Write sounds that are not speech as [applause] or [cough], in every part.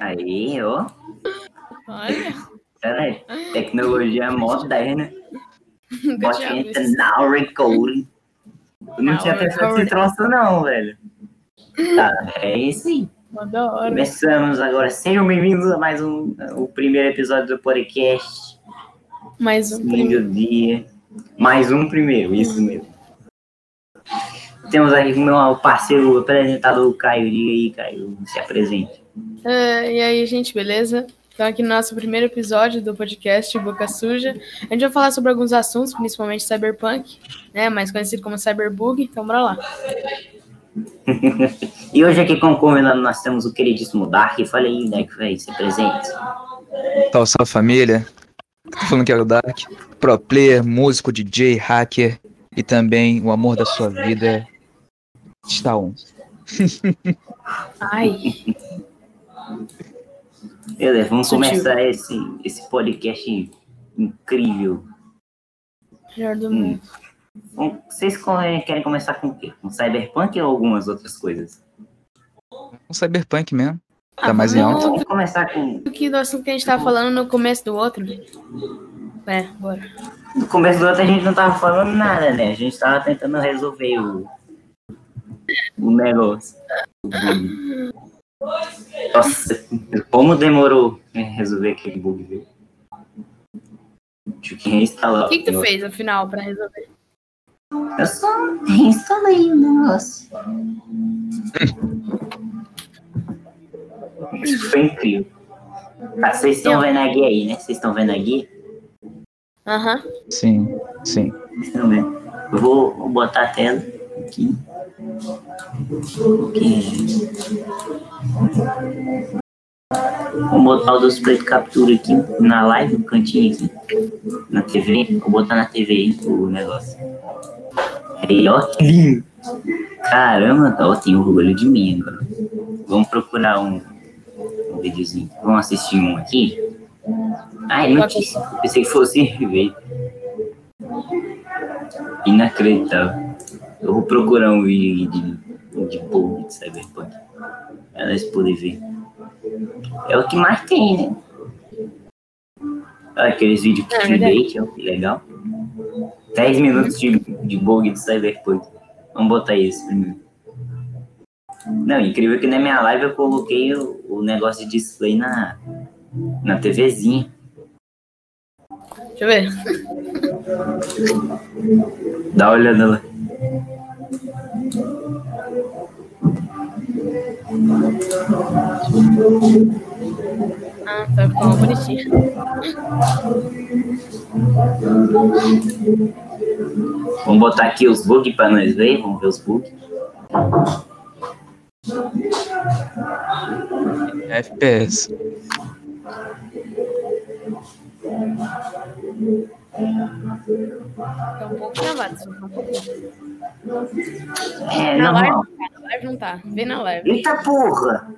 Aí, ó. Olha. Peraí. Tecnologia é moderna. Nunca tinha Bota visto. now recording. Eu não tinha pensado nesse troço, não, velho. Tá, é isso aí. Começamos agora. Sejam bem-vindos a mais um, o primeiro episódio do podcast. Mais um. Lindo dia. Mais um primeiro, isso mesmo. Temos aqui o meu parceiro apresentador, Caio. Diga aí, Caio, se apresente. É, e aí, gente, beleza? Então, aqui no nosso primeiro episódio do podcast Boca Suja, a gente vai falar sobre alguns assuntos, principalmente cyberpunk, né? Mais conhecido como cyberbug. Então, bora lá. [laughs] E hoje aqui como convidado nós temos o queridíssimo Dark. Fala aí, Dark, vai se presente. Salve, salve família. Tô falando que é o Dark. Pro player, músico, DJ, hacker e também o amor da sua vida está um. [laughs] Ai, Beleza, vamos começar esse, esse podcast incrível. melhor do Hum. mundo. Bom, Vocês co- querem começar com o quê? Com Cyberpunk ou algumas outras coisas? Um cyberpunk mesmo. Tá Ah, mais em alta. Vamos começar com. Do que do assunto que a gente tava falando no começo do outro. É, bora. No começo do outro a gente não tava falando nada, né? A gente tava tentando resolver o. O negócio. O. [laughs] Nossa, como demorou né, resolver aquele bug, viu? Tive que reinstalar. O que, que tu fez, afinal, pra resolver? Eu só reinstalei o negócio. Isso foi incrível. Tá, vocês estão vendo a guia aí, né? Vocês estão vendo a guia? Aham. Sim, sim. Estão vendo? Eu vou, vou botar a tela aqui. Vou botar o dos preto captura aqui na live, no cantinho aqui. Na TV. Vou botar na TV aí o negócio. Aí, ó, lindo. Caramba, ó, tem orgulho de mim agora. Vamos procurar um, um videozinho. Vamos assistir um aqui. Ah, é notícia. Pensei que fosse [laughs] ver. Inacreditável. Eu vou procurar um vídeo de, de bug de Cyberpunk. Pra nós poder ver. É o que mais tem, né? Olha aqueles vídeos É clickbait, ó, que legal. 10 minutos de, de bug de Cyberpunk. Vamos botar esse primeiro. Não, incrível que na minha live eu coloquei o, o negócio de display na, na TVzinha. Deixa eu ver. Dá uma olhada lá. Ah, tá ficou bonitinho. Vamos botar aqui os bugs para nós ver. Vamos ver os bugs. FPS. Tá um pouco travado, só um pouquinho. É, Na live não tá, na live não tá. Vê na live. Eita porra!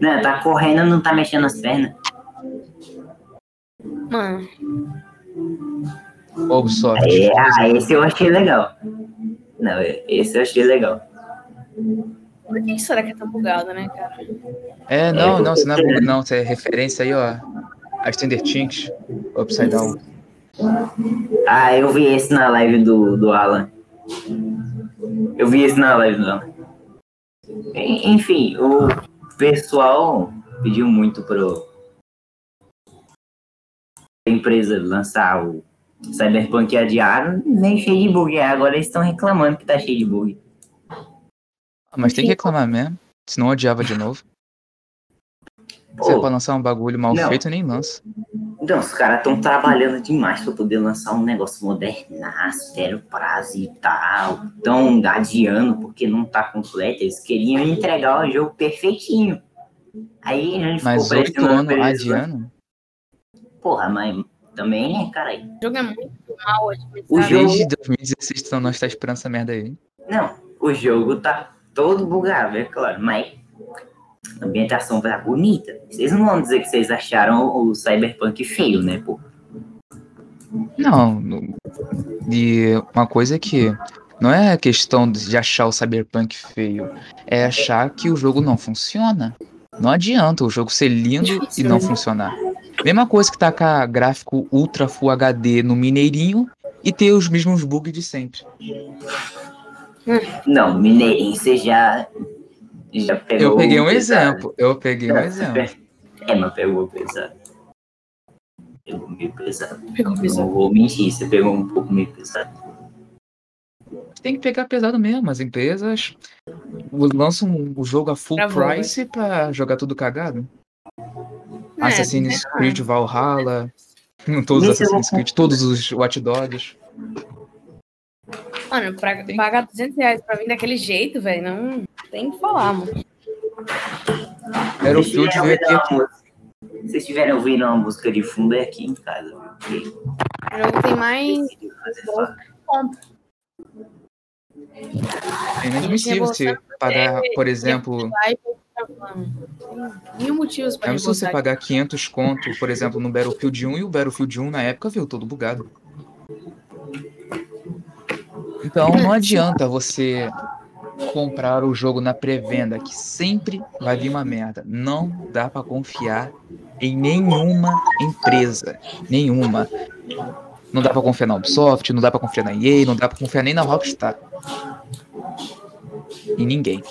Não, tá correndo, não tá mexendo as pernas. Mano, Ubisoft. É, ah, esse eu achei legal. Não, esse eu achei legal. por que será que é tão bugado, né, cara? É, não, não, isso não é bug, [laughs] não. Isso é referência aí, ó. A Stranger Things. Upside Down. Ah, eu vi esse na live do, do Alan. Eu vi esse na live do Alan. En- Enfim, o pessoal pediu muito pro a empresa lançar o Cyberpunk adiado, nem cheio de bug. Agora eles estão reclamando que tá cheio de bug. Ah, mas tem que reclamar mesmo. Senão odiava de novo. Se é Pô, pra lançar um bagulho mal Não. feito, nem lança. Então, os caras estão trabalhando demais para poder lançar um negócio modernaço, zero prazo e tal. Estão adiando porque não tá completo. Eles queriam entregar o jogo perfeitinho. Aí a gente Mas ficou oito prestando anos adiando. Porra, mas também, né, cara? O jogo é muito mal O otimizado. jogo- Desde 2016 então nós tá esperando essa merda aí. Não, o jogo tá todo bugado, é claro, mas a ambientação tá bonita. Vocês não vão dizer que vocês acharam o Cyberpunk feio, né, pô? Não, e uma coisa é que Não é a questão de achar o Cyberpunk feio. É achar que o jogo não funciona. Não adianta o jogo ser lindo e não né? funcionar. Mesma coisa que tacar gráfico Ultra Full HD no Mineirinho e ter os mesmos bugs de sempre. Não, Mineirinho, você já. Já pegou. Eu peguei um pesado. exemplo. Eu peguei um Não, exemplo. É, mas pegou pesado. Pegou meio pesado. Pegou Não visão. vou mentir, você pegou um pouco meio pesado. Tem que pegar pesado mesmo. As empresas lançam o jogo a full Travou, price pra jogar tudo cagado. É, Assassin's tem- Creed Valhalla. [laughs] Todos os Assassin's Creed, todos os Watch Dogs. Mano, pra Tem- pagar 200 reais pra vir daquele jeito, velho, não tem o que falar, mano. Era o aqui. uma música- Se vocês estiverem ouvindo uma música de fundo, é aqui em casa. Porque O jogo tem mais. É inadmissível você pagar, por exemplo, mil motivos pra é se você pagar 500 conto, por exemplo, no Battlefield 1 e o Battlefield 1 na época veio todo bugado. Então [laughs] não adianta você comprar o jogo na pré-venda, que sempre vai vir uma merda. Não dá pra confiar em nenhuma empresa, nenhuma. Não dá pra confiar na Ubisoft, não dá pra confiar na EA, não dá pra confiar nem na Rockstar. Em ninguém.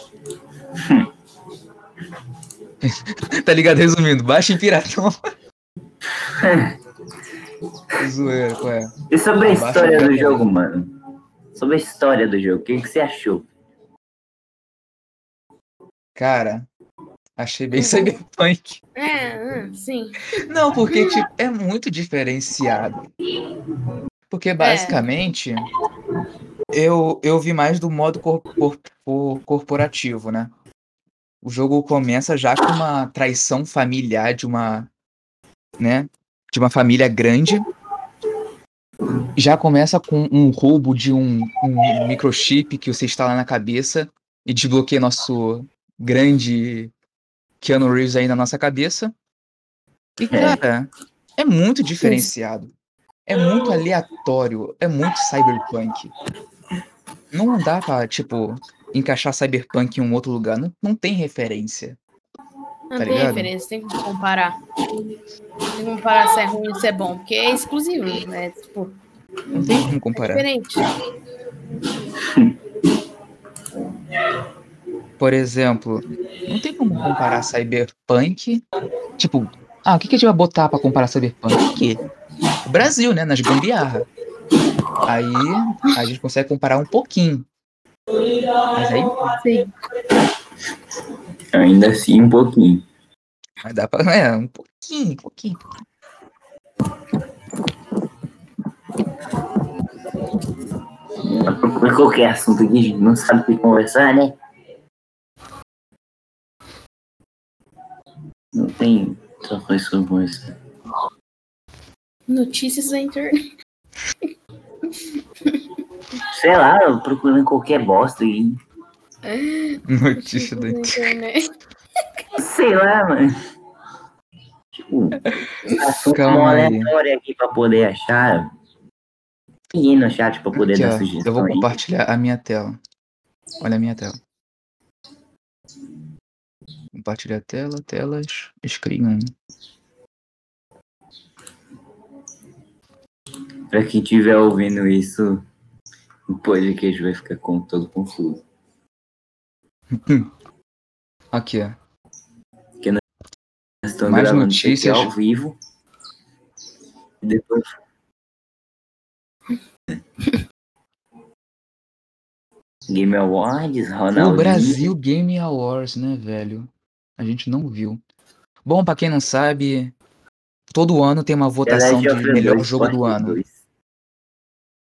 [laughs] tá ligado? Resumindo, baixa em piratão. [laughs] Zoeira, qual é? E sobre a história do jogo, mano? Sobre a história do jogo, o que, que você achou? Cara, achei bem cyberpunk. É, hum, sim. Não, porque tipo, é muito diferenciado. Porque basicamente eu, eu vi mais do modo cor- cor- cor- corporativo, né? O jogo começa já com uma traição familiar de uma, né? De uma família grande. Já começa com um roubo de um, um microchip que você instala na cabeça e desbloqueia nosso grande Keanu Reeves aí na nossa cabeça. E, cara, é muito diferenciado. É muito aleatório. É muito cyberpunk. Não dá pra, tipo, encaixar cyberpunk em um outro lugar. Não, não tem referência. Não Tá tem ligado? referência, tem que comparar. Tem que comparar se é ruim ou se é bom, porque é exclusivo, né? Tipo, Não tem como é comparar. diferente. Por exemplo, não tem como comparar cyberpunk. Tipo, ah, o que, que a gente vai botar pra comparar cyberpunk? O quê? O Brasil, né? Nas gambiarra. Aí a gente consegue comparar um pouquinho. Mas aí Sim. Ainda assim, um pouquinho. Mas dá pra. É, um pouquinho, um pouquinho. Procura qualquer assunto que a gente não sabe o que conversar, né? Não tem outra coisa pra conversar. Notícias da internet. Sei lá, eu procurando qualquer bosta aí. Notícia da internet. Sei lá, mano. Tipo, [laughs] assunto Calma aleatório aqui pra poder achar. Ninguém no chat pra poder Aqui, dar ó, sugestão eu vou compartilhar a minha tela. Olha a minha tela. Compartilhar a tela, telas, screen 1. Pra quem estiver ouvindo isso, o podcast vai ficar com, todo confuso. [laughs] Aqui, ó. Nós estamos Mais gravando notícias. ao vivo. E depois. [laughs] Game Awards, Ronaldinho. O Brasil Game Awards, né, velho? A gente não viu. Bom, pra quem não sabe, todo ano tem uma The votação de melhor 2, jogo do ano.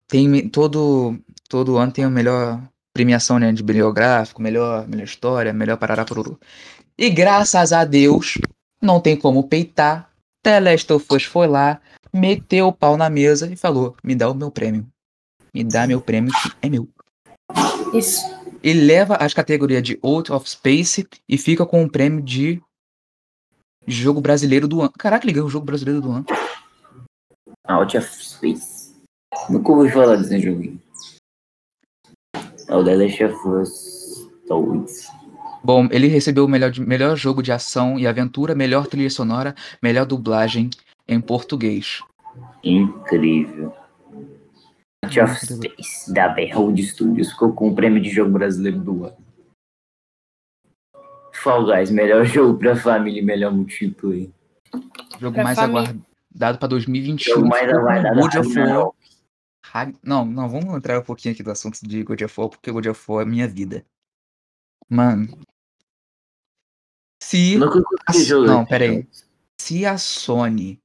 Tem todo todo ano tem a melhor premiação, né, de melhor gráfico, melhor melhor história, melhor parará poruru. E graças a Deus, não tem como peitar. The Last of Us foi lá, meteu o pau na mesa e falou: "Me dá o meu prêmio. Me dá meu prêmio que é meu." Isso. Ele leva as categorias de Out of Space e fica com o prêmio de jogo brasileiro do ano. Caraca, ele ganhou o jogo brasileiro do ano. Out of Space. Nunca ouvi falar desse jogo. É o The Last of Us 2. Bom, ele recebeu o melhor, de- melhor jogo de ação e aventura, melhor trilha sonora, melhor dublagem em português. Incrível. Age of Space, da Behold Studios, ficou com o prêmio de jogo brasileiro do ano. Fall Guys, melhor [laughs] jogo pra família e melhor multiplayer. Jogo Pra mais família. aguardado para 2021. Jogo mais com aguardado, God of War. Rag- Não, não, vamos entrar um pouquinho aqui do assunto de God of War, porque God of War é minha vida. Mano. Se. Consegui As- jogar. não, peraí. Se a Sony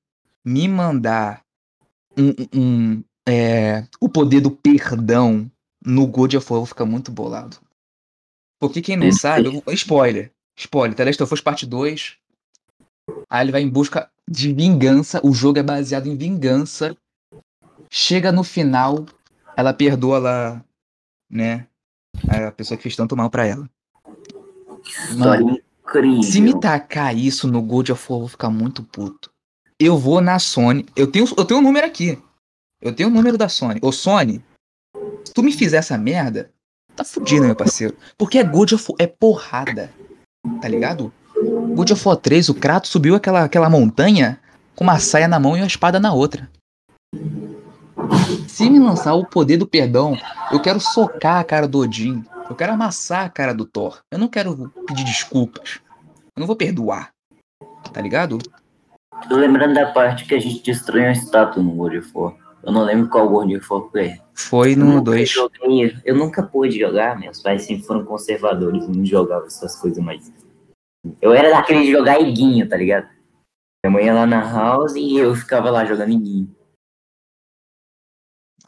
me mandar um, um- é, o poder do perdão no God of War, eu vou ficar muito bolado. Porque quem não sabe, eu- spoiler. Spoiler, The Last of Us Parte 2. Aí ele vai em busca de vingança. O jogo é baseado em vingança. Chega no final, ela perdoa lá, né? A pessoa que fez tanto mal pra ela. Incrível. Se me tacar isso no God of War, eu vou ficar muito puto. Eu vou na Sony. Eu tenho, eu tenho um número aqui. Eu tenho o número da Sony. Ô, Sony, se tu me fizer essa merda, tá fudido, meu parceiro. Porque é God of War, é porrada. Tá ligado? God of War 3, o Kratos subiu aquela, aquela montanha com uma saia na mão e uma espada na outra. Se me lançar o poder do perdão, eu quero socar a cara do Odin. Eu quero amassar a cara do Thor. Eu não quero pedir desculpas. Eu não vou perdoar. Tá ligado? Tô lembrando da parte que a gente destruiu uma estátua no War. Eu não lembro qual War foi. Foi no nunca 2. joguei- Eu nunca pude jogar, meus pais sempre foram conservadores, não jogavam essas coisas mais. Eu era daquele de jogar iguinho, tá ligado? Minha mãe ia lá na house e eu ficava lá jogando iguinho.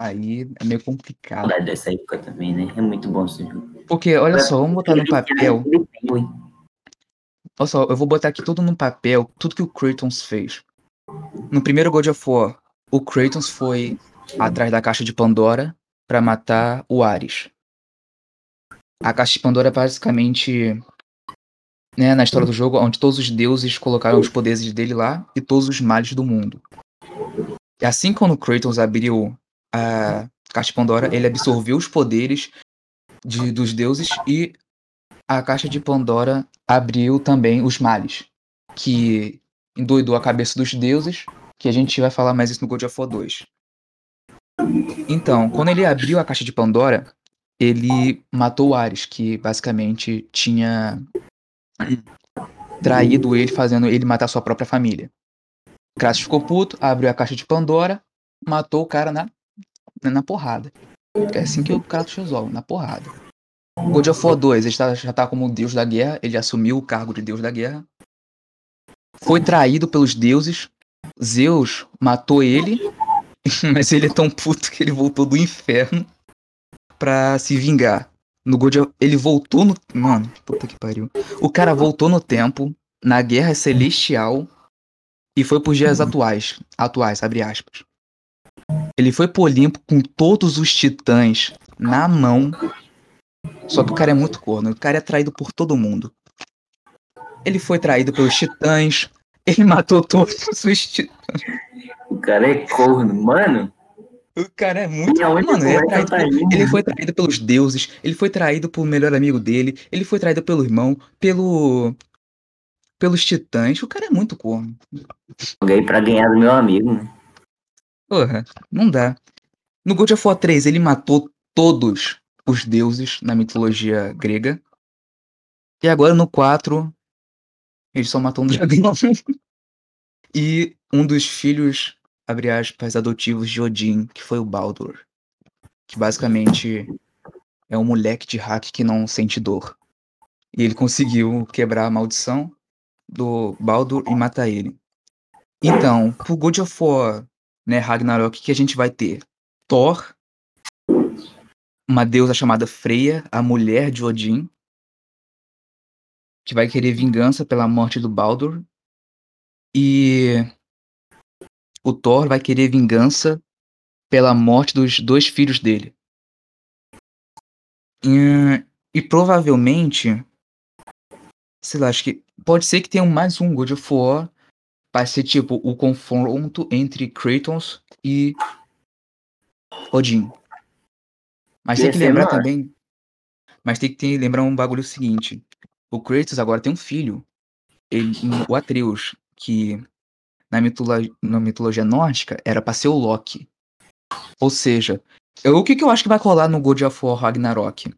Aí é meio complicado. Saudade dessa época também, né? É muito bom esse jogo. Porque, olha só, vamos botar no papel. Olha só, eu vou botar aqui tudo no papel, tudo que o Kratos fez. No primeiro God of War, o Kratos foi atrás da caixa de Pandora pra matar o Ares. A caixa de Pandora é basicamente, né, na história do jogo, onde todos os deuses colocaram os poderes dele lá e todos os males do mundo. E assim quando o Kratos abriu a caixa de Pandora, ele absorveu os poderes de- dos deuses e a caixa de Pandora abriu também os males, que endoidou a cabeça dos deuses, que a gente vai falar mais isso no God of War 2. Então, quando ele abriu a caixa de Pandora, ele matou o Ares, que basicamente tinha traído ele, fazendo ele matar sua própria família. Kratos ficou puto, abriu a caixa de Pandora, matou o cara na, na porrada. É assim que o Kratos resolve, na porrada. God of War 2, ele tá- já tá como deus da guerra, ele assumiu o cargo de deus da guerra. Foi traído pelos deuses. Zeus matou ele, [laughs] mas ele é tão puto que ele voltou do inferno pra se vingar. No God of... Ele voltou no. Mano, puta que pariu. O cara voltou no tempo, na guerra celestial, e foi pros dias atuais. Atuais, abre aspas. Ele foi pro Olimpo com todos os titãs na mão só que o cara é muito corno. O cara é traído por todo mundo. Ele foi traído pelos titãs. Ele [laughs] matou todos os titãs. O cara é corno, mano. O cara é muito. Mano, ele, é começa traído ele foi traído pelos deuses. Ele foi traído pelo melhor amigo dele. Ele foi traído pelo irmão. Pelo. Pelos titãs. O cara é muito corno. Joguei pra ganhar do meu amigo, né? Porra, não dá. No God of War 3, ele matou todos os deuses na mitologia grega. E agora no 4, ele só matou um [laughs] dragão. e um dos filhos, abre aspas, adotivos de Odin, que foi o Baldur. Que basicamente é um moleque de hack que não sente dor. E ele conseguiu quebrar a maldição do Baldur e matar ele. Então, pro God of War né, Ragnarok, que a gente vai ter Thor, uma deusa chamada Freya, a mulher de Odin, que vai querer vingança pela morte do Baldur, e o Thor vai querer vingança pela morte dos dois filhos dele. E, e provavelmente, sei lá, acho que pode ser que tenha mais um God of War vai ser tipo o confronto entre Kratos e Odin. Mas tem que lembrar também. Mas tem que ter, lembrar um bagulho seguinte. O Kratos agora tem um filho. Ele, o Atreus, que na mitologia, na mitologia nórdica era pra ser o Loki. Ou seja, eu, o que, que eu acho que vai rolar no God of War Ragnarok?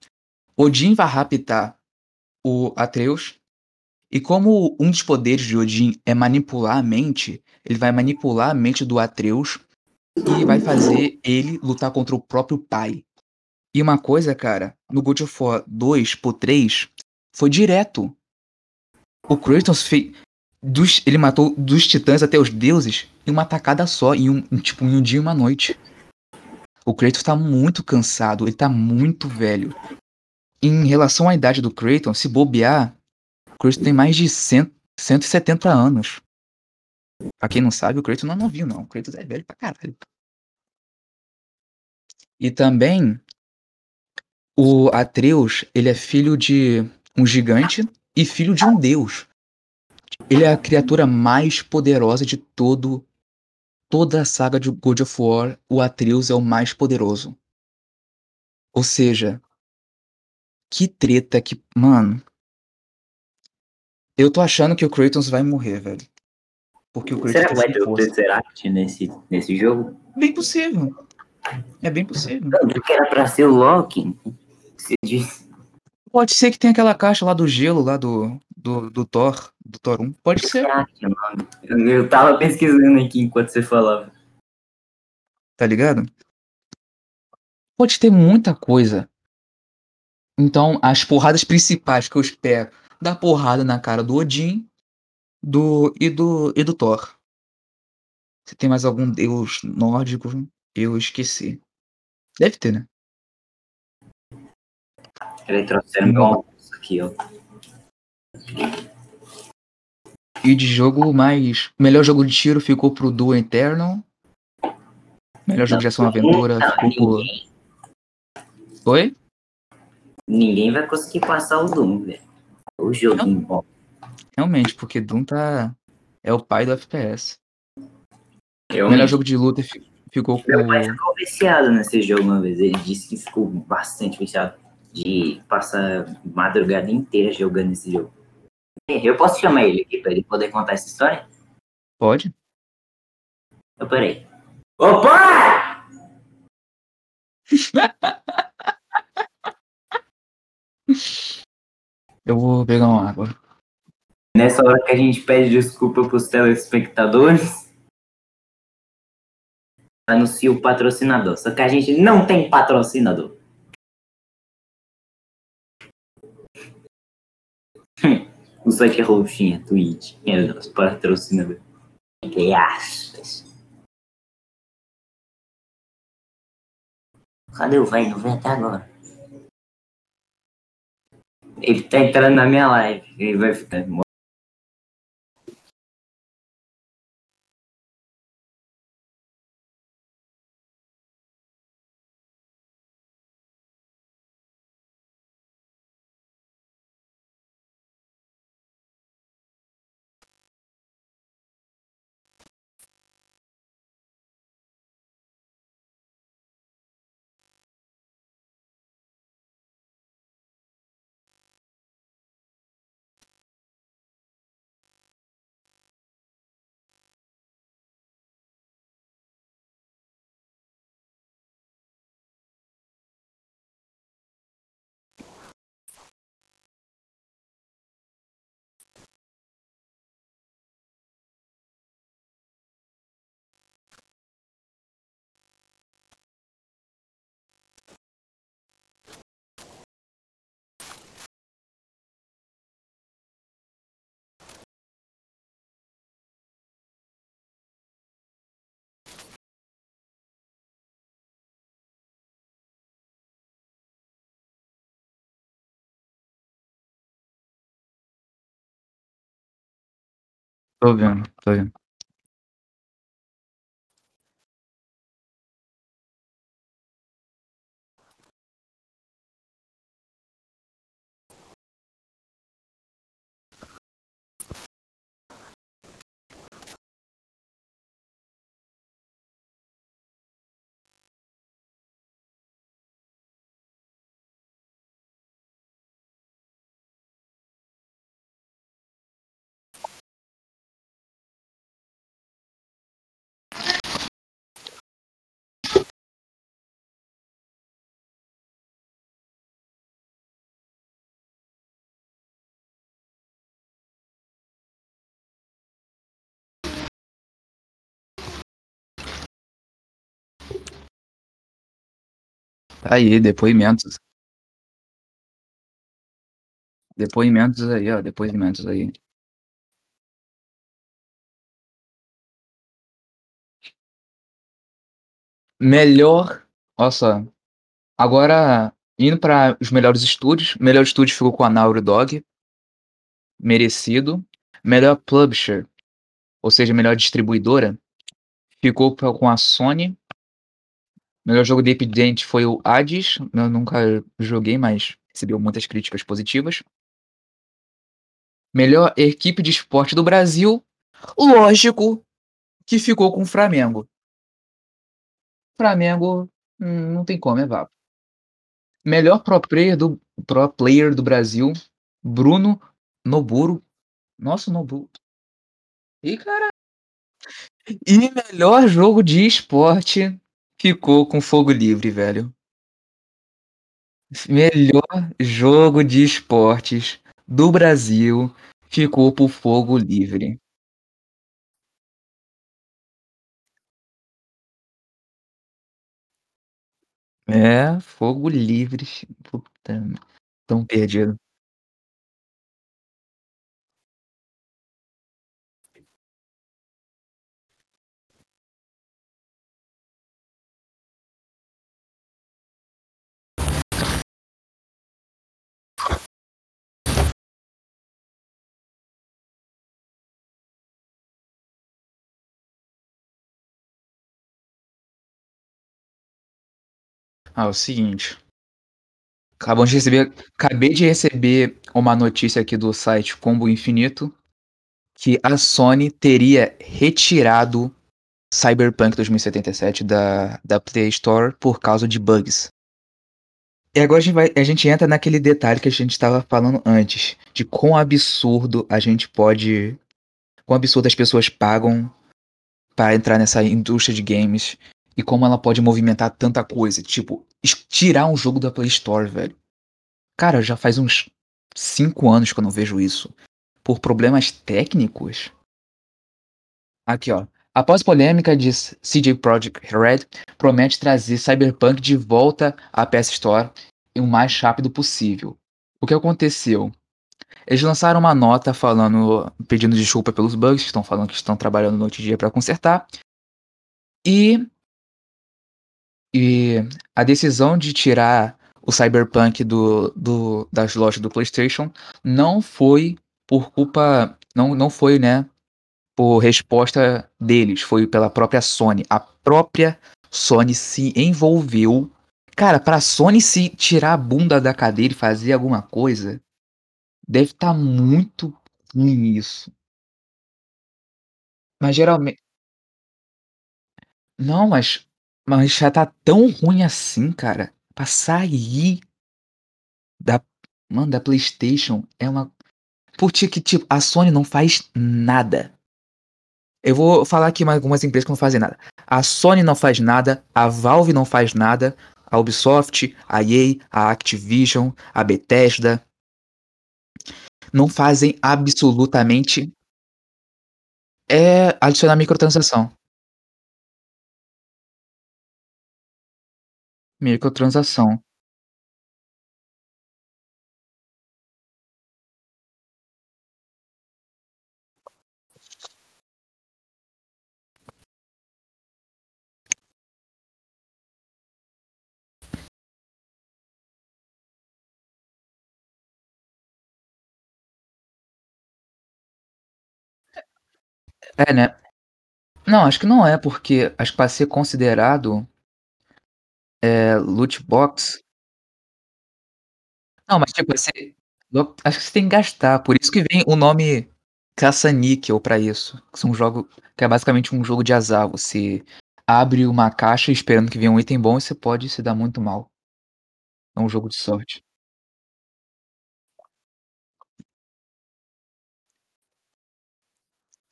Odin vai raptar o Atreus. E como um dos poderes de Odin é manipular a mente, ele vai manipular a mente do Atreus e vai fazer ele lutar contra o próprio pai. E uma coisa, cara, no God of War 2 por 3 foi direto. O Kratos fez. Dos, ele matou dos titãs até os deuses em uma tacada só, em um, tipo, em um dia e uma noite. O Kratos tá muito cansado, ele tá muito velho. Em relação à idade do Kratos, se bobear, Kratos tem mais de 100, 170 anos. Pra quem não sabe, o Kratos não é novinho, não. O Kratos é velho pra caralho. E também, o Atreus, ele é filho de um gigante e filho de um deus. Ele é a criatura mais poderosa de todo toda a saga de God of War. O Atreus é o mais poderoso. Ou seja, que treta que, mano. Eu tô achando que o Kratos vai morrer, velho. Porque o Kratos Será que vai ter o. Tesseract nesse, nesse jogo? Bem possível. É bem possível. Não, porque era pra ser o Loki. Pode ser que tenha aquela caixa lá do gelo, lá do, do, do Thor, do Thor 1. Pode ser, mano. Eu tava pesquisando aqui enquanto você falava. tá ligado? Pode ter muita coisa. Então, as porradas principais que eu espero, dar porrada na cara do Odin do, e, do, e do Thor. Se tem mais algum deus nórdico, eu esqueci. Deve ter, né? Ele trouxeram meu almoço aqui, ó. E de jogo mais. Melhor jogo de tiro ficou pro Duel Eternal. Melhor jogo de ação aventura Não, ficou pro. Oi? ninguém vai conseguir passar o Doom, velho. O joguinho bom. Realmente, porque Doom tá. É o pai do FPS. Eu Melhor jogo de luta fi- ficou com. Meu pai ficou viciado nesse jogo uma vez. Ele disse que ficou bastante viciado. De passar madrugada inteira jogando esse jogo. Eu posso chamar ele aqui pra ele poder contar essa história? Pode? Eu peraí. Opa! [laughs] Eu vou pegar uma água. Nessa hora que a gente pede desculpa pros telespectadores. Anuncia o patrocinador. Só que a gente não tem patrocinador. [laughs] o site é roxinha, Twitch. É nosso patrocinador. Entre aspas. Cadê o velho? Não vem até agora. Ele tá entrando na minha live. Ele vai ficar. Tô vendo, tô vendo. Tá aí, depoimentos. Depoimentos aí, ó, depoimentos aí. Melhor olha só, agora indo para os melhores estúdios, melhor estúdio ficou com a Naughty Dog. Merecido. Melhor publisher, ou seja, melhor distribuidora, ficou com a Sony. Melhor jogo independente foi o Hades, eu nunca joguei, mas recebeu muitas críticas positivas. Melhor equipe de esporte do Brasil, lógico que ficou com o Flamengo. Flamengo, hum, não tem como, é vapo. Melhor pro player do pro player do Brasil, Bruno Noburo. Nossa, Noburo. Ih, cara. E melhor jogo de esporte ficou com Fogo Livre, velho. Melhor jogo de esportes do Brasil ficou por Fogo Livre. É, Fogo Livre. Puta, tão perdido. Ah, é o seguinte. Acabamos de receber acabei de receber uma notícia aqui do site Combo Infinito, que a Sony teria retirado Cyberpunk 2077 da da Play Store por causa de bugs. E agora a gente vai a gente entra naquele detalhe que a gente estava falando antes, de quão absurdo a gente pode quão absurdo as pessoas pagam para entrar nessa indústria de games e como ela pode movimentar tanta coisa, tipo, tirar um jogo da Play Store, velho. Cara, já faz uns 5 anos que eu não vejo isso. Por problemas técnicos? Aqui, ó. Após polêmica de CJ Projekt Red promete trazer Cyberpunk de volta à PS Store o mais rápido possível. O que aconteceu? Eles lançaram uma nota falando, pedindo desculpa pelos bugs, estão falando que estão trabalhando noite e dia para consertar. E e a decisão de tirar o Cyberpunk do, do, das lojas do PlayStation não foi por culpa. Não, não foi, né? Por resposta deles, foi pela própria Sony. A própria Sony se envolveu. Cara, pra Sony se tirar a bunda da cadeira e fazer alguma coisa, deve estar tá muito ruim isso. Mas geralmente. Não, mas mas já tá tão ruim assim, cara, pra sair da mano, da PlayStation é uma porque que, tipo, a Sony não faz nada. Eu vou falar aqui mais algumas empresas que não fazem nada. A Sony não faz nada, a Valve não faz nada, a Ubisoft, a EA, a Activision, a Bethesda não fazem absolutamente é adicionar microtransação. Microtransação. É, né. Não, acho que não é, porque acho que pra ser considerado é, loot box Não, mas tipo, você acho que você tem que gastar, por isso que vem o nome caça-níquel pra isso, que são jogo que é basicamente um jogo de azar, você abre uma caixa esperando que venha um item bom e você pode se dar muito mal. É um jogo de sorte.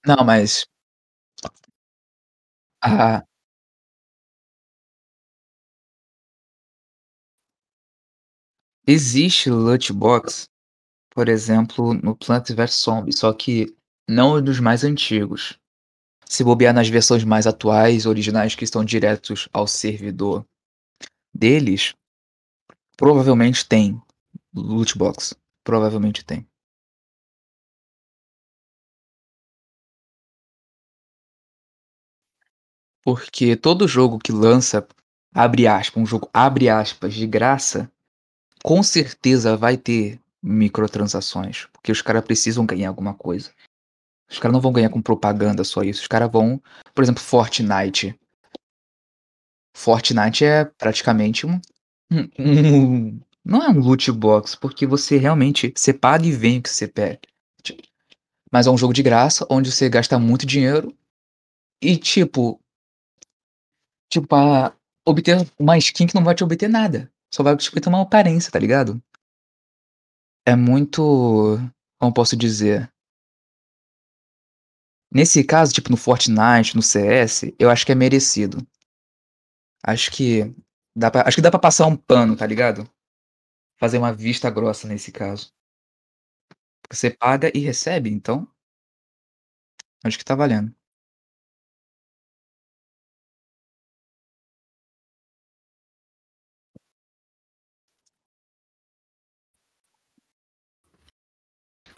Não, mas Ah. Existe loot box, por exemplo, no Plants vs Zombies, só que não dos mais antigos. Se bobear nas versões mais atuais, originais que estão diretos ao servidor deles, provavelmente tem loot box. Provavelmente tem. Porque todo jogo que lança, abre aspas, um jogo abre aspas de graça, com certeza vai ter microtransações, porque os caras precisam ganhar alguma coisa. Os caras não vão ganhar com propaganda só isso. Os caras vão, por exemplo, Fortnite. Fortnite é praticamente um, um, um, não é um loot box, porque você realmente você paga e vem o que você pede. Mas é um jogo de graça onde você gasta muito dinheiro e tipo tipo pra obter uma skin que não vai te obter nada. Só vai te obter uma aparência, tá ligado? É muito, como posso dizer? Nesse caso, tipo no Fortnite, no CS, eu acho que é merecido. Acho que dá pra, acho que dá pra passar um pano, tá ligado? Fazer uma vista grossa nesse caso. Você paga e recebe, então acho que tá valendo.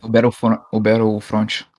O Battlefront, o Battlefront.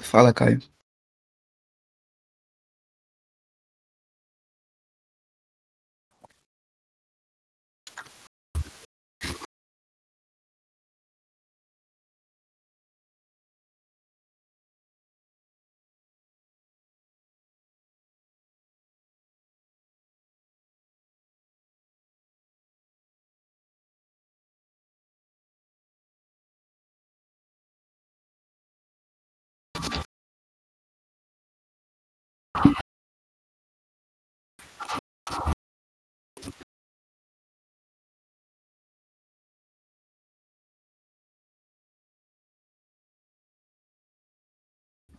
Fala, Caio.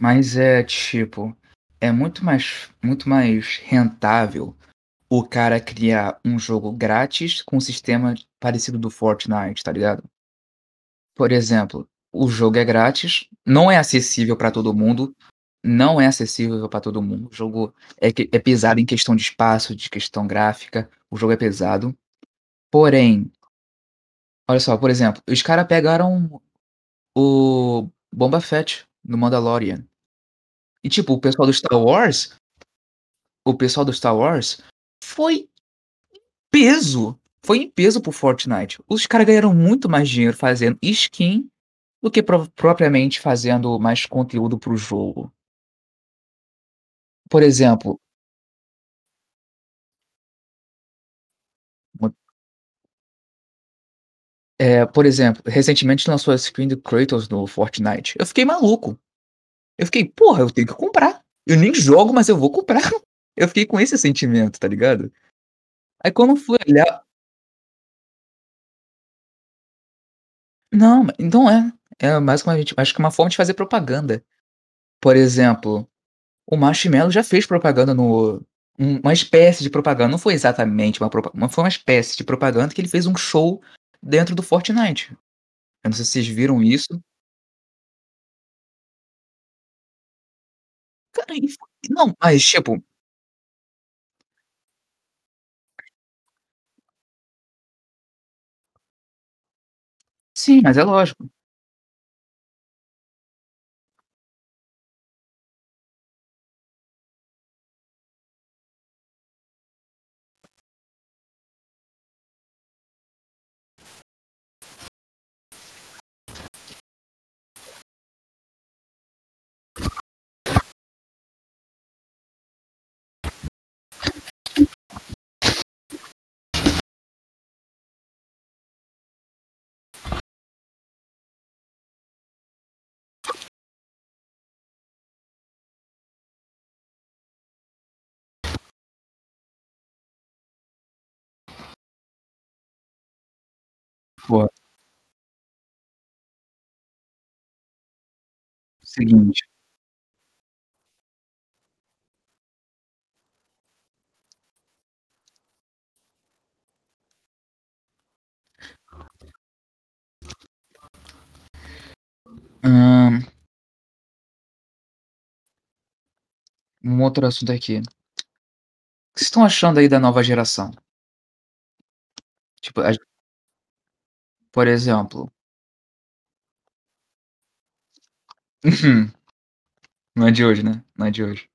Mas é tipo, é muito mais muito mais rentável o cara criar um jogo grátis com um sistema parecido do Fortnite, tá ligado? Por exemplo, o jogo é grátis, não é acessível pra todo mundo, não é acessível pra todo mundo. O jogo é é pesado em questão de espaço, de questão gráfica, o jogo é pesado. Porém olha só, por exemplo, os cara pegaram o Boba Fett no Mandalorian. E tipo, o pessoal do Star Wars o pessoal do Star Wars foi peso, foi em peso para o Fortnite. Os cara ganharam muito mais dinheiro fazendo skin do que pro propriamente fazendo mais conteúdo para o jogo. Por exemplo É, por exemplo, recentemente lançou a skin do Kratos no Fortnite. Eu fiquei maluco. Eu fiquei: "Porra, eu tenho que comprar. Eu nem jogo, mas eu vou comprar". [laughs] Eu fiquei com esse sentimento, tá ligado? Aí quando fui olhar Não, não é. É mais uma gente acho que é uma forma de fazer propaganda. Por exemplo, o Marshmello já fez propaganda no um uma espécie de propaganda, não foi exatamente uma propa mas foi uma espécie de propaganda que ele fez um show dentro do Fortnite. Eu não sei se vocês viram isso. Cara, e não, mas tipo Sim, mas é lógico. Boa. Seguinte Um outro assunto aqui. O que vocês estão achando aí da nova geração? Tipo, a Por exemplo Uhum. Não é de hoje, né, não é de hoje.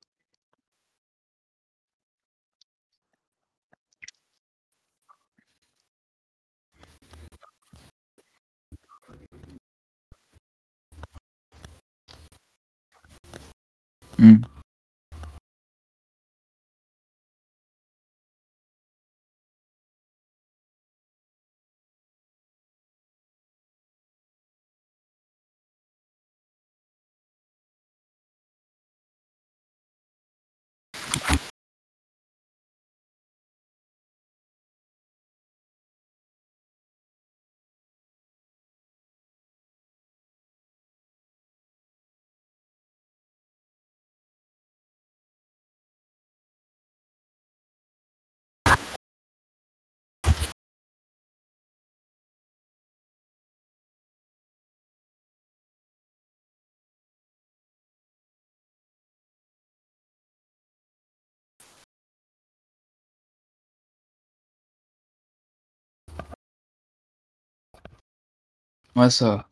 Só,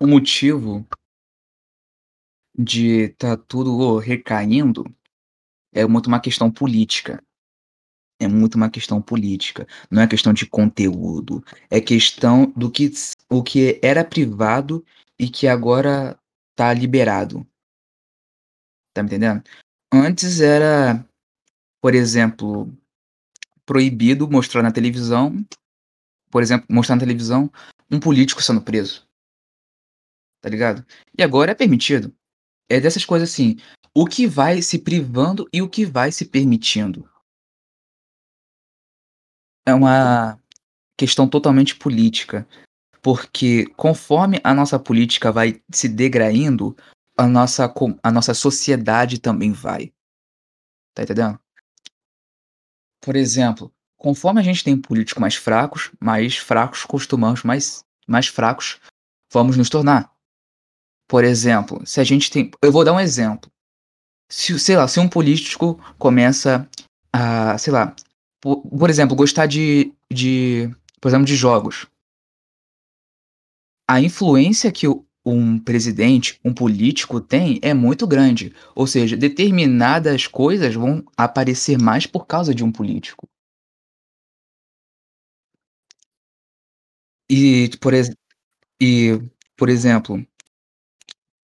o motivo de tá tudo recaindo, é muito uma questão política. É muito uma questão política, não é questão de conteúdo, é questão do que o que era privado e que agora tá liberado. Tá me entendendo? Antes era, por exemplo, proibido mostrar na televisão, por exemplo, mostrar na televisão um político sendo preso. Tá ligado? E agora é permitido. É dessas coisas assim, o que vai se privando e o que vai se permitindo. É uma questão totalmente política, porque conforme a nossa política vai se degraindo, a nossa a nossa sociedade também vai. Tá entendendo? Por exemplo, conforme a gente tem políticos mais fracos, mais fracos costumamos mais mais fracos vamos nos tornar. Por exemplo, se a gente tem eu vou dar um exemplo, se sei lá, se um político começa a, sei lá, po por exemplo, gostar de de, por exemplo, de jogos a influência que um presidente, um político tem é muito grande, ou seja, determinadas coisas vão aparecer mais por causa de um político. E, por e, por exemplo,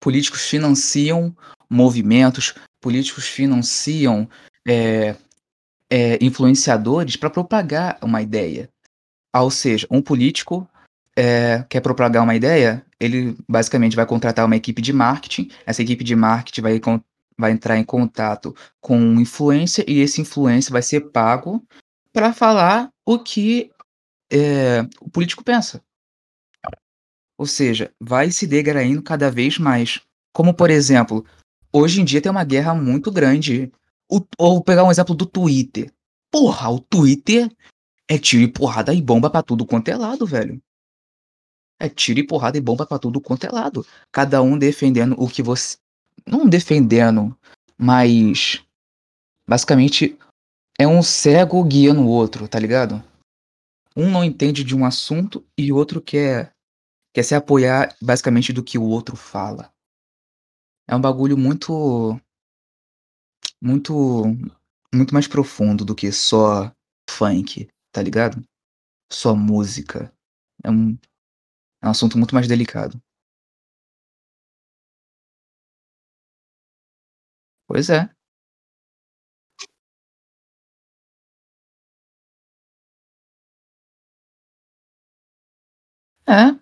políticos financiam movimentos, políticos financiam, eh eh, influenciadores pra propagar uma ideia. Ah, ou seja, um político, eh, quer propagar uma ideia, ele basicamente vai contratar uma equipe de marketing, essa equipe de marketing vai vai entrar em contato com um influencer e esse influencer vai ser pago pra falar o que, eh, o político pensa. Ou seja, vai se degraindo cada vez mais. Como, por exemplo, hoje em dia tem uma guerra muito grande, o ou pegar um exemplo do Twitter. Porra, o Twitter é tiro e porrada e bomba pra tudo quanto é lado, velho. É tiro e porrada e bomba pra tudo quanto é lado. Cada um defendendo o que voc não defendendo, mas basicamente é um cego guiando o outro, tá ligado? Um não entende de um assunto e outro quer quer se apoiar basicamente do que o outro fala. É um bagulho muito muito muito mais profundo do que só funk, tá ligado? Só música. É um é um assunto muito mais delicado. Pois é. É.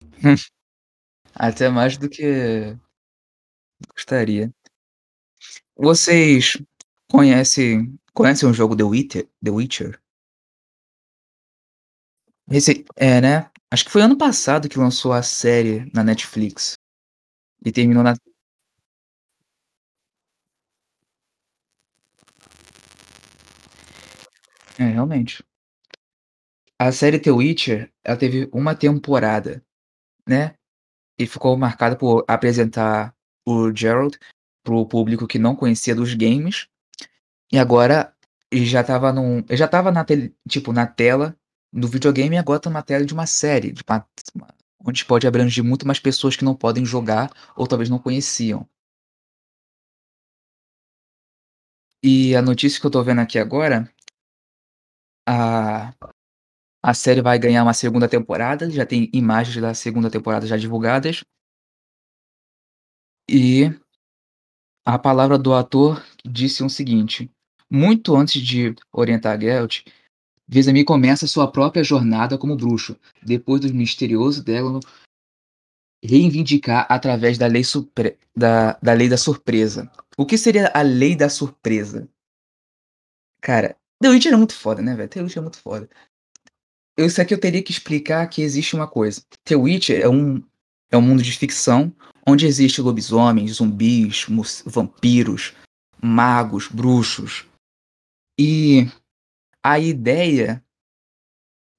[laughs] Até mais do que gostaria. Vocês conhecem conhecem o jogo The Witcher The Witcher? Esse é, né. Acho que foi ano passado que lançou a série na Netflix. E terminou na É, realmente. A série The Witcher, ela teve uma temporada, né, e ficou marcada por apresentar o Geralt para o público que não conhecia dos games, e agora já estava num já estava na tele tipo, na tela do videogame e agora tá numa tela de uma série, de uma onde pode abranger muito mais pessoas que não podem jogar ou talvez não conheciam. E a notícia que eu tô vendo aqui agora a a série vai ganhar uma segunda temporada, já tem imagens da segunda temporada já divulgadas. E a palavra do ator disse o seguinte: "Muito antes de orientar Geralt, Vis-a-Vis começa sua própria jornada como bruxo, depois do misterioso Dédalo reivindicar através da lei da da lei da surpresa". O que seria a lei da surpresa? Cara, The Witcher é muito foda, né, velho. The Witcher é muito foda. Isso aqui eu teria que explicar que existe uma coisa. The Witcher é um é um mundo de ficção, onde existe lobisomens, zumbis, vampiros, magos, bruxos. E a ideia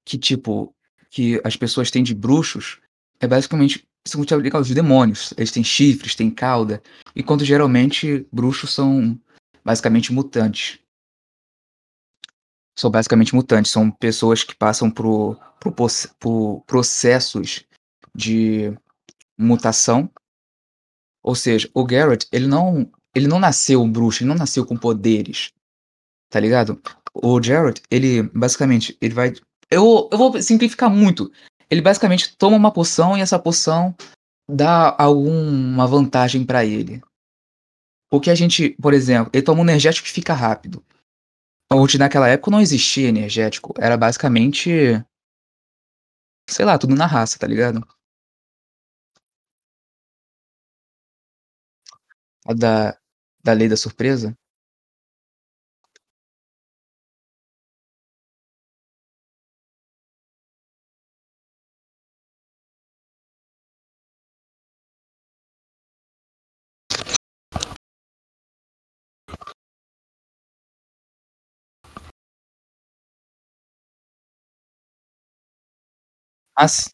que, tipo, que as pessoas têm de bruxos é basicamente são os demônios. Eles têm chifres, têm cauda, enquanto geralmente bruxos são basicamente mutantes. São basicamente mutantes, são pessoas que passam por poss por processos de mutação. Ou seja, o Geralt, ele não ele não nasceu um bruxo, ele não nasceu com poderes, tá ligado? O Geralt, ele basicamente, ele vai eu eu vou simplificar muito. Ele basicamente toma uma poção e essa poção dá alguma vantagem pra ele. O que a gente por exemplo, ele toma um energético e fica rápido. Onde naquela época não existia energético, era basicamente sei lá, tudo na raça, tá ligado? A da da lei da surpresa? As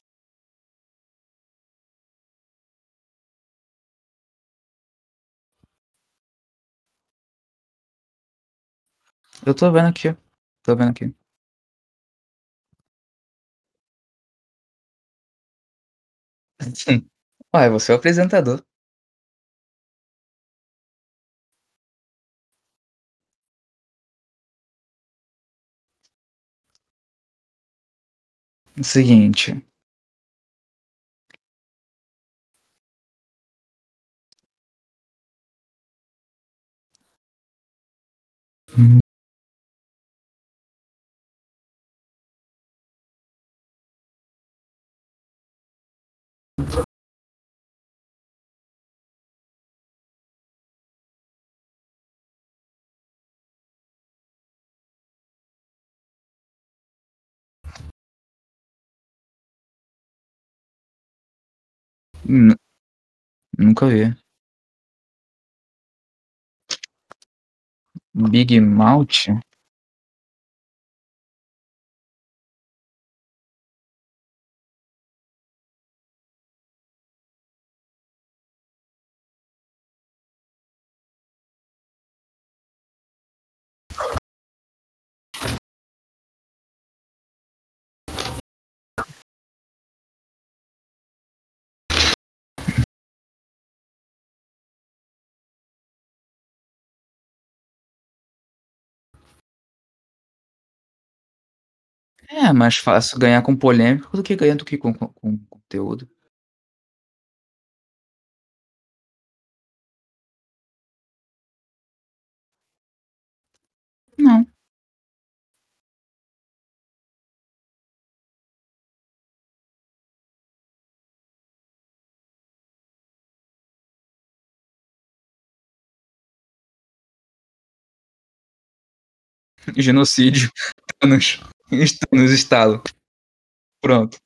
Eu tô vendo aqui, tô vendo aqui. [laughs] Ué, você é o apresentador. O seguinte Hum. Nu nunca vi. Big Mouth? É mais fácil ganhar com polêmica do que ganhar do que com, com, com conteúdo. Não. [laughs] Genocídio. [laughs] Thanos. [laughs] Thanos estalo. Pronto.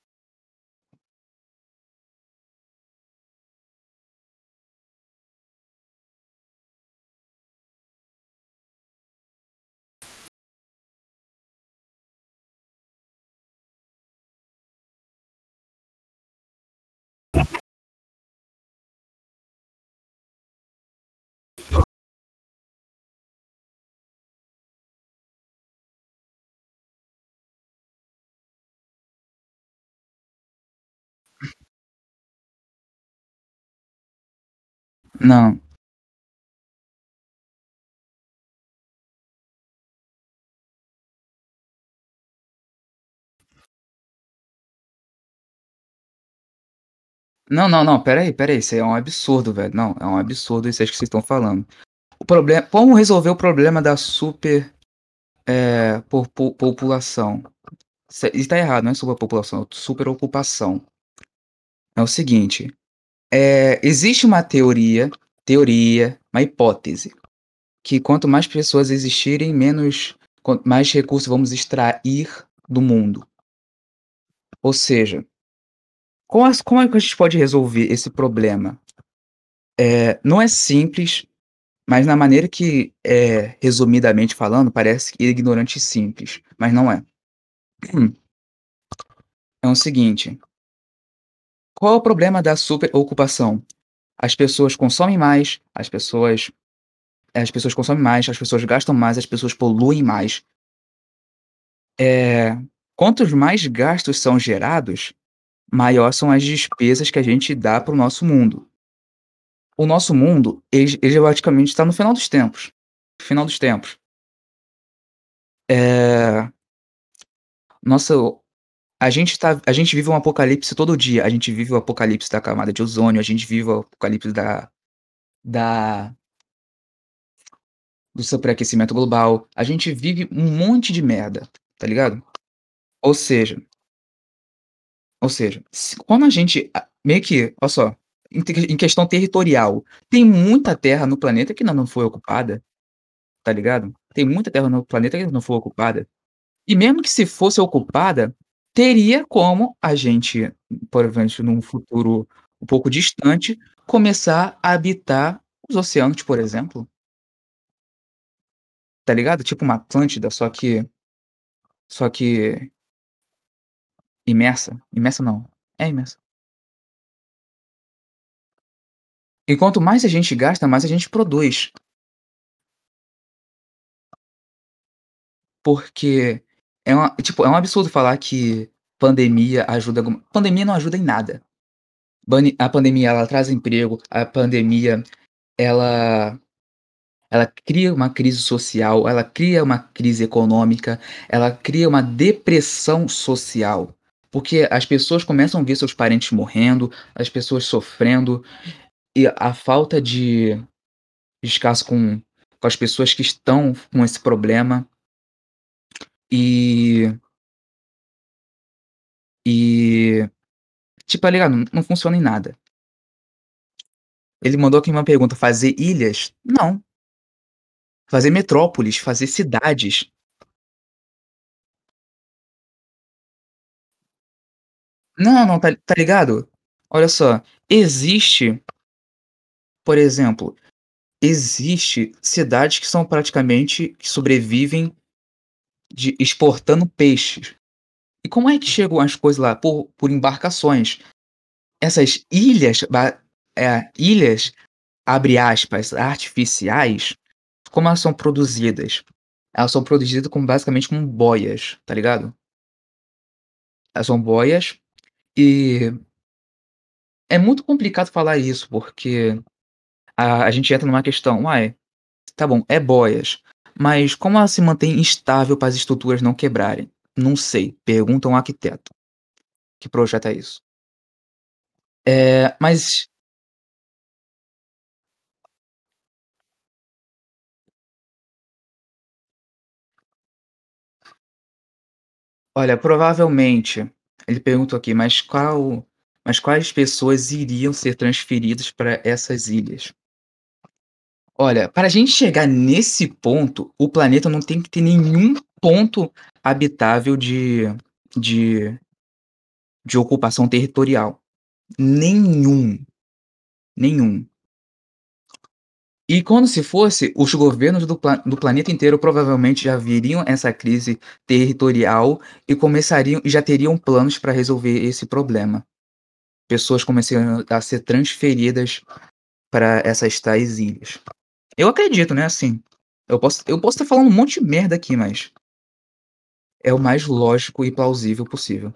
Não. Não, não, não, pera aí, pera aí, isso aí é um absurdo, velho. Não, é um absurdo isso aí que vocês estão falando. O problema, como resolver o problema da super é, por, população? Isso está errado, não é superpopulação, é superocupação. É o seguinte, é, existe uma teoria, teoria, uma hipótese, que quanto mais pessoas existirem, menos, mais recursos vamos extrair do mundo. Ou seja, como, como é que a gente pode resolver esse problema? É, não é simples, mas na maneira que é resumidamente falando, parece ignorante e simples, mas não é. [clears throat] É o seguinte: qual é o problema da superocupação? As pessoas consomem mais, as pessoas as pessoas consomem mais, as pessoas gastam mais, as pessoas poluem mais. É, quantos mais gastos são gerados, maior são as despesas que a gente dá para o nosso mundo. O nosso mundo, ele, praticamente está no final dos tempos. Final dos tempos. É... Nossa, a gente, tá, a gente vive um apocalipse todo dia. A gente vive o apocalipse da camada de ozônio, a gente vive o apocalipse da, da do superaquecimento global. A gente vive um monte de merda, tá ligado? Ou seja, ou seja, quando a gente meio que, olha só, em, em questão territorial, tem muita terra no planeta que ainda não foi ocupada, tá ligado? Tem muita terra no planeta que ainda não foi ocupada. E mesmo que se fosse ocupada, teria como a gente, provavelmente num futuro um pouco distante, começar a habitar os oceanos, por exemplo. Tá ligado? Tipo uma Atlântida, só que só que Imersa. Imersa não. É imersa. E quanto mais a gente gasta, mais a gente produz. Porque é uma, tipo, é um absurdo falar que pandemia ajuda. Pandemia não ajuda em nada. A pandemia ela traz emprego, a pandemia ela ela cria uma crise social, ela cria uma crise econômica, ela cria uma depressão social. Porque as pessoas começam a ver seus parentes morrendo, as pessoas sofrendo, e a falta de descaso com, com as pessoas que estão com esse problema. E. E. Tipo, tá ligado? Não, funciona em nada. Ele mandou aqui uma pergunta: fazer ilhas? Não. Fazer metrópoles, fazer cidades. Não, não, tá, tá ligado? Olha só, existe, por exemplo, existe cidades que são praticamente que sobrevivem de exportando peixes. E como é que chegam as coisas lá? Por, por embarcações. Essas ilhas, é, ilhas, abre aspas, artificiais, como elas são produzidas? Elas são produzidas com, basicamente com boias, tá ligado? Elas são boias e é muito complicado falar isso, porque a, a gente entra numa questão, uai, tá bom, é boias, mas como ela se mantém estável para as estruturas não quebrarem? Não sei, pergunta um arquiteto. Que projeto é isso? É, mas Olha, provavelmente, ele perguntou aqui, mas qual mas quais pessoas iriam ser transferidas para essas ilhas? Olha, para a gente chegar nesse ponto, o planeta não tem que ter nenhum ponto habitável de de de ocupação territorial. Nenhum. Nenhum. E quando se fosse, os governos do do planeta inteiro provavelmente já viriam essa crise territorial e começariam e já teriam planos para resolver esse problema. Pessoas começariam a ser transferidas para essas tais ilhas. Eu acredito, né, assim, eu posso eu posso estar falando um monte de merda aqui, mas é o mais lógico e plausível possível.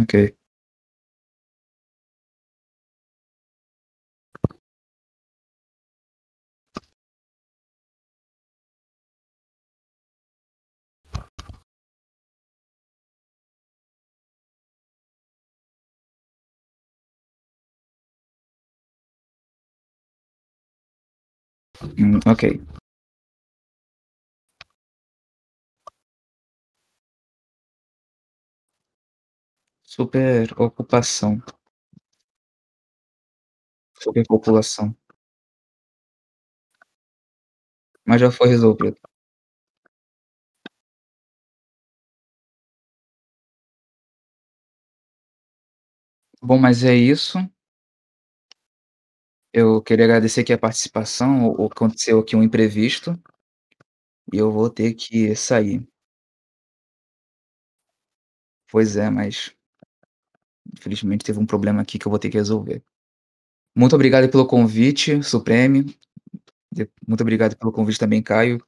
Ok. Hum, ok. Superocupação. Superpopulação. Mas já foi resolvido. Bom, mas é isso. Eu queria agradecer aqui a participação, aconteceu aqui um imprevisto e eu vou ter que sair. Pois é, mas infelizmente teve um problema aqui que eu vou ter que resolver. Muito obrigado pelo convite, Supreme. Muito obrigado pelo convite também, Caio.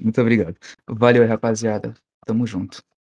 Muito obrigado. Valeu, rapaziada. Tamo junto.